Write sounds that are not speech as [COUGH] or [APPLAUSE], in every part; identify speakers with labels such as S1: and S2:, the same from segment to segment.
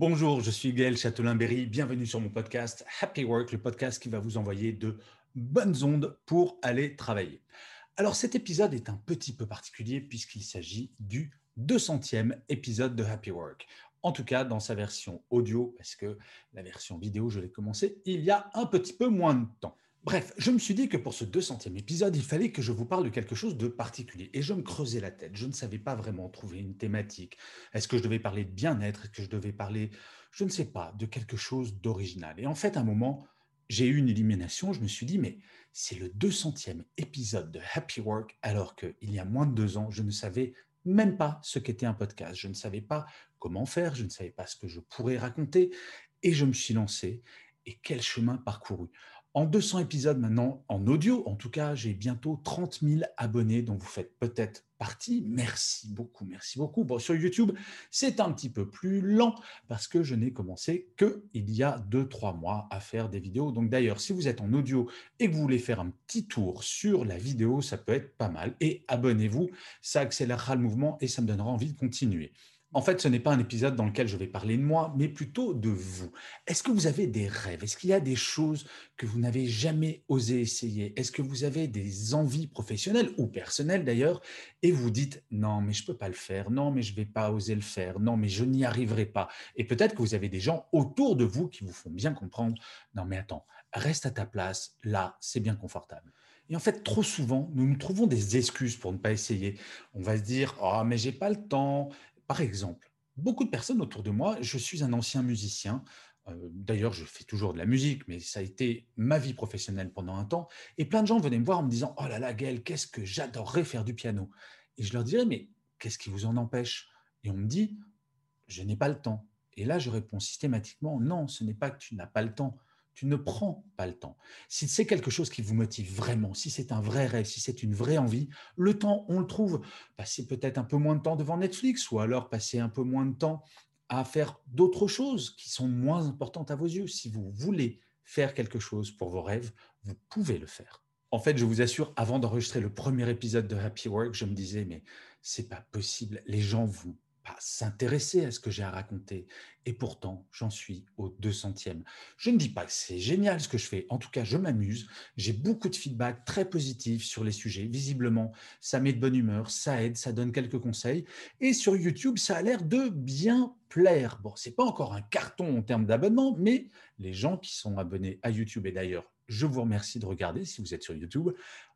S1: Bonjour, je suis Gaël Châtelain-Berry. Bienvenue sur mon podcast Happy Work, le podcast qui va vous envoyer de bonnes ondes pour aller travailler. Alors cet épisode est un petit peu particulier puisqu'il s'agit du 200e épisode de Happy Work. En tout cas, dans sa version audio, parce que la version vidéo, je l'ai commencé il y a un petit peu moins de temps. Bref, je me suis dit que pour ce 200e épisode, il fallait que je vous parle de quelque chose de particulier. Et je me creusais la tête. Je ne savais pas vraiment trouver une thématique. Est-ce que je devais parler de bien-être? Est-ce que je devais parler, je ne sais pas, de quelque chose d'original? Et en fait, à un moment, j'ai eu une illumination. Je me suis dit, mais c'est le 200e épisode de Happy Work, alors qu'il y a moins de deux ans, je ne savais même pas ce qu'était un podcast. Je ne savais pas comment faire, je ne savais pas ce que je pourrais raconter. Et je me suis lancé. Et quel chemin parcouru? En 200 épisodes maintenant, en audio, en tout cas, j'ai bientôt 30 000 abonnés dont vous faites peut-être partie. Merci beaucoup, merci beaucoup. Bon, sur YouTube, c'est un petit peu plus lent parce que je n'ai commencé qu'il y a 2-3 mois à faire des vidéos. Donc d'ailleurs, si vous êtes en audio et que vous voulez faire un petit tour sur la vidéo, ça peut être pas mal. Et abonnez-vous, ça accélérera le mouvement et ça me donnera envie de continuer. En fait, ce n'est pas un épisode dans lequel je vais parler de moi, mais plutôt de vous. Est-ce que vous avez des rêves? Est-ce qu'il y a des choses que vous n'avez jamais osé essayer? Est-ce que vous avez des envies professionnelles ou personnelles d'ailleurs et vous dites non, mais je ne peux pas le faire, non, mais je ne vais pas oser le faire, non, mais je n'y arriverai pas. Et peut-être que vous avez des gens autour de vous qui vous font bien comprendre non, mais attends, reste à ta place, là, c'est bien confortable. Et en fait, trop souvent, nous nous trouvons des excuses pour ne pas essayer. On va se dire, oh, mais j'ai pas le temps, par exemple, beaucoup de personnes autour de moi, je suis un ancien musicien. Euh, d'ailleurs, je fais toujours de la musique, mais ça a été ma vie professionnelle pendant un temps. Et plein de gens venaient me voir en me disant Oh là là, Gaël, qu'est-ce que j'adorerais faire du piano? Et je leur dirais Mais qu'est-ce qui vous en empêche? Et on me dit Je n'ai pas le temps. Et là, je réponds systématiquement Non, ce n'est pas que tu n'as pas le temps tu ne prends pas le temps. Si c'est quelque chose qui vous motive vraiment, si c'est un vrai rêve, si c'est une vraie envie, le temps, on le trouve. Passez peut-être un peu moins de temps devant Netflix ou alors passer un peu moins de temps à faire d'autres choses qui sont moins importantes à vos yeux. Si vous voulez faire quelque chose pour vos rêves, vous pouvez le faire. En fait, je vous assure, avant d'enregistrer le premier épisode de Happy Work, je me disais, mais c'est pas possible. Les gens vous s'intéresser à ce que j'ai à raconter. Et pourtant, j'en suis au 200e. Je ne dis pas que c'est génial ce que je fais. En tout cas, je m'amuse. J'ai beaucoup de feedback très positif sur les sujets. Visiblement, ça met de bonne humeur, ça aide, ça donne quelques conseils. Et sur YouTube, ça a l'air de bien plaire. Bon, c'est pas encore un carton en termes d'abonnement, mais les gens qui sont abonnés à YouTube, et d'ailleurs, je vous remercie de regarder si vous êtes sur YouTube,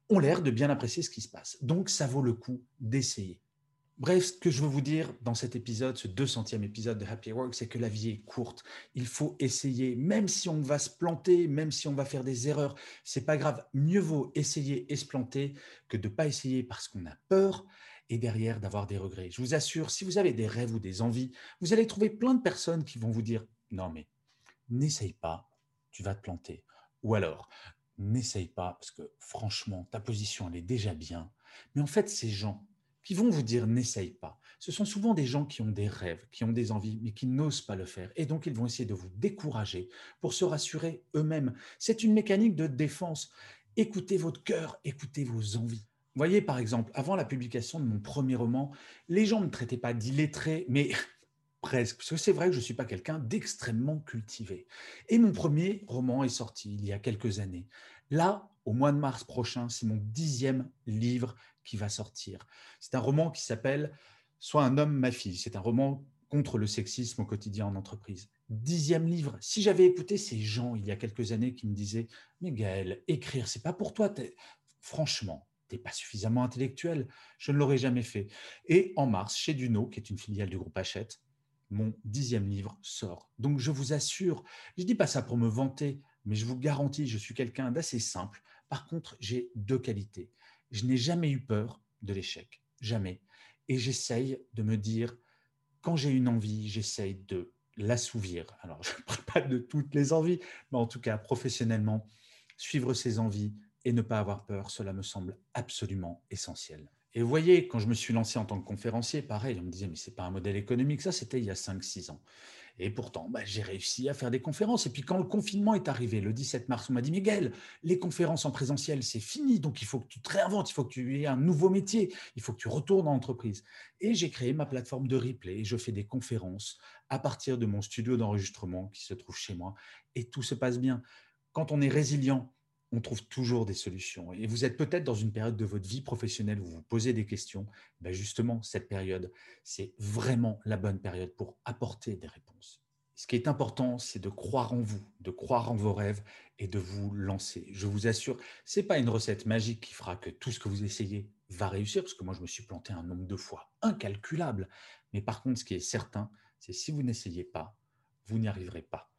S1: ont l'air de bien apprécier ce qui se passe. Donc, ça vaut le coup d'essayer. Bref, ce que je veux vous dire dans cet épisode, ce 200e épisode de Happy Work, c'est que la vie est courte. Il faut essayer, même si on va se planter, même si on va faire des erreurs, c'est pas grave. Mieux vaut essayer et se planter que de pas essayer parce qu'on a peur et derrière d'avoir des regrets. Je vous assure, si vous avez des rêves ou des envies, vous allez trouver plein de personnes qui vont vous dire non mais n'essaye pas, tu vas te planter. Ou alors n'essaye pas parce que franchement ta position elle est déjà bien. Mais en fait ces gens qui vont vous dire n'essaye pas. Ce sont souvent des gens qui ont des rêves, qui ont des envies, mais qui n'osent pas le faire. Et donc, ils vont essayer de vous décourager pour se rassurer eux-mêmes. C'est une mécanique de défense. Écoutez votre cœur, écoutez vos envies. Voyez, par exemple, avant la publication de mon premier roman, les gens ne me traitaient pas d'illettré, mais [LAUGHS] presque, parce que c'est vrai que je ne suis pas quelqu'un d'extrêmement cultivé. Et mon premier roman est sorti il y a quelques années. Là, au mois de mars prochain, c'est mon dixième livre qui va sortir. C'est un roman qui s'appelle Soit un homme, ma fille. C'est un roman contre le sexisme au quotidien en entreprise. Dixième livre. Si j'avais écouté ces gens il y a quelques années qui me disaient Mais Gaël, écrire, c'est pas pour toi. Franchement, tu n'es pas suffisamment intellectuel. Je ne l'aurais jamais fait. Et en mars, chez Duno, qui est une filiale du groupe Hachette, mon dixième livre sort. Donc je vous assure, je ne dis pas ça pour me vanter, mais je vous garantis, je suis quelqu'un d'assez simple. Par contre, j'ai deux qualités. Je n'ai jamais eu peur de l'échec, jamais. Et j'essaye de me dire, quand j'ai une envie, j'essaye de l'assouvir. Alors, je ne parle pas de toutes les envies, mais en tout cas, professionnellement, suivre ses envies et ne pas avoir peur, cela me semble absolument essentiel. Et vous voyez, quand je me suis lancé en tant que conférencier, pareil, on me disait, mais ce n'est pas un modèle économique, ça c'était il y a 5-6 ans. Et pourtant, bah, j'ai réussi à faire des conférences. Et puis quand le confinement est arrivé, le 17 mars, on m'a dit, Miguel, les conférences en présentiel, c'est fini, donc il faut que tu te réinventes, il faut que tu aies un nouveau métier, il faut que tu retournes en entreprise. Et j'ai créé ma plateforme de replay et je fais des conférences à partir de mon studio d'enregistrement qui se trouve chez moi. Et tout se passe bien. Quand on est résilient, on trouve toujours des solutions. Et vous êtes peut-être dans une période de votre vie professionnelle où vous vous posez des questions. Ben justement, cette période, c'est vraiment la bonne période pour apporter des réponses. Ce qui est important, c'est de croire en vous, de croire en vos rêves et de vous lancer. Je vous assure, ce n'est pas une recette magique qui fera que tout ce que vous essayez va réussir, parce que moi, je me suis planté un nombre de fois incalculable. Mais par contre, ce qui est certain, c'est si vous n'essayez pas, vous n'y arriverez pas.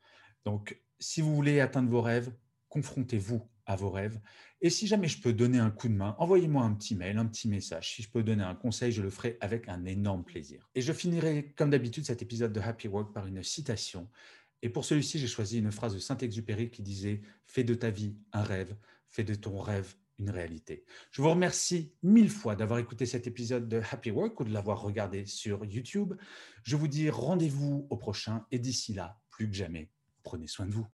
S1: Donc, si vous voulez atteindre vos rêves, confrontez-vous à vos rêves. Et si jamais je peux donner un coup de main, envoyez-moi un petit mail, un petit message. Si je peux donner un conseil, je le ferai avec un énorme plaisir. Et je finirai, comme d'habitude, cet épisode de Happy Work par une citation. Et pour celui-ci, j'ai choisi une phrase de Saint-Exupéry qui disait Fais de ta vie un rêve, fais de ton rêve une réalité. Je vous remercie mille fois d'avoir écouté cet épisode de Happy Work ou de l'avoir regardé sur YouTube. Je vous dis rendez-vous au prochain et d'ici là, plus que jamais, prenez soin de vous.